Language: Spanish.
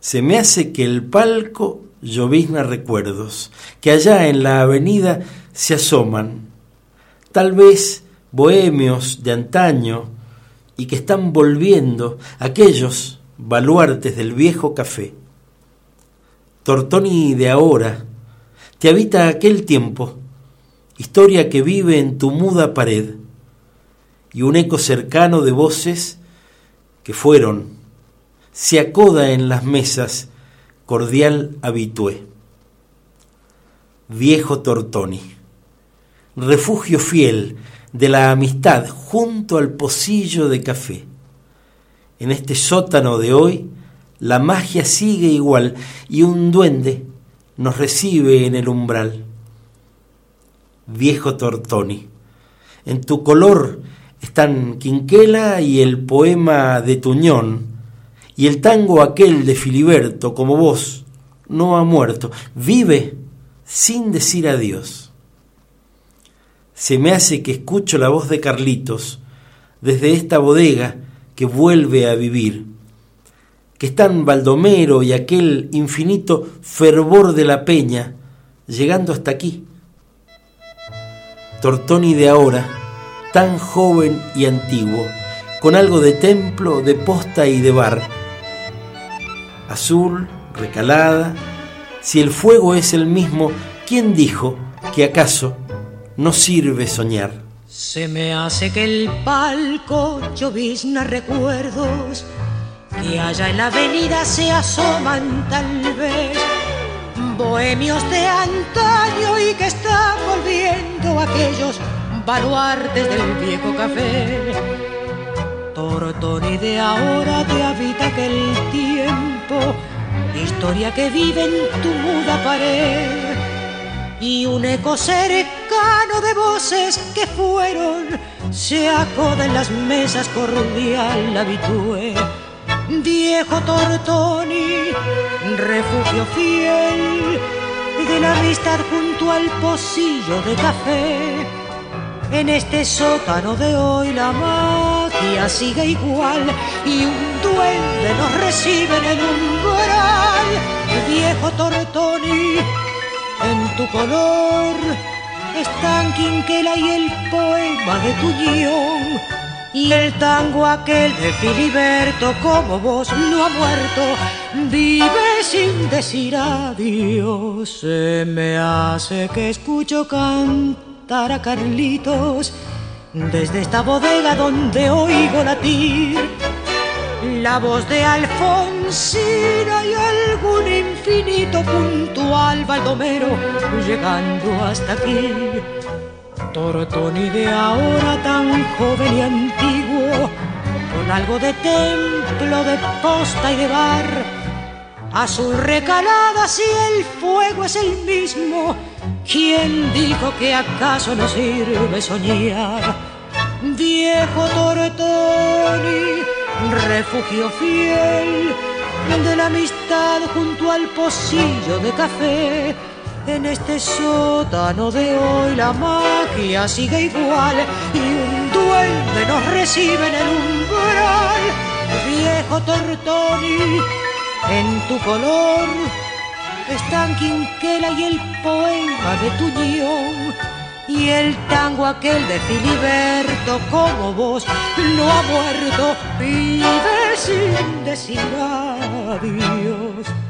Se me hace que el palco llovizna recuerdos, que allá en la avenida se asoman, tal vez bohemios de antaño, y que están volviendo aquellos baluartes del viejo café. Tortoni de ahora, te habita aquel tiempo, historia que vive en tu muda pared, y un eco cercano de voces que fueron, se acoda en las mesas, cordial habitué. Viejo Tortoni, refugio fiel de la amistad junto al pocillo de café. En este sótano de hoy, la magia sigue igual y un duende nos recibe en el umbral. Viejo Tortoni, en tu color están Quinquela y el poema de Tuñón, y el tango aquel de Filiberto, como vos, no ha muerto, vive sin decir adiós. Se me hace que escucho la voz de Carlitos desde esta bodega que vuelve a vivir, que están Baldomero y aquel infinito fervor de la peña llegando hasta aquí. Tortoni de ahora, tan joven y antiguo, con algo de templo, de posta y de bar. Azul, recalada, si el fuego es el mismo, ¿quién dijo que acaso no sirve soñar? Se me hace que el palco llovizna recuerdos que allá en la avenida se asoman tal vez bohemios de antaño y que están volviendo aquellos baluartes del viejo café. Tortoni de ahora te habita aquel tiempo, historia que vive en tu muda pared. Y un eco cercano de voces que fueron, se acoda en las mesas cordial habitué. Viejo Tortoni, refugio fiel de la amistad junto al pocillo de café en este sótano de hoy la magia sigue igual y un duende nos recibe en el umbral. Viejo Tortoni, en tu color están Quinquela y el poema de tu guion. Y el tango aquel de Filiberto, como vos no ha muerto, vive sin decir adiós. Se me hace que escucho cantar a Carlitos desde esta bodega donde oigo latir la voz de Alfonsina y algún infinito puntual baldomero llegando hasta aquí. Tortoni de ahora tan joven y antiguo, con algo de templo, de posta y de bar, azul recalada si el fuego es el mismo ¿Quién dijo que acaso no sirve soñar? Viejo Tortoni, refugio fiel de la amistad junto al pocillo de café. En este sótano de hoy la magia sigue igual y un duende nos recibe en el umbral. Viejo Tortoni, en tu color están Quinquela y el poema de tu guion y el tango aquel de Filiberto como vos no ha muerto, vive sin decir adiós.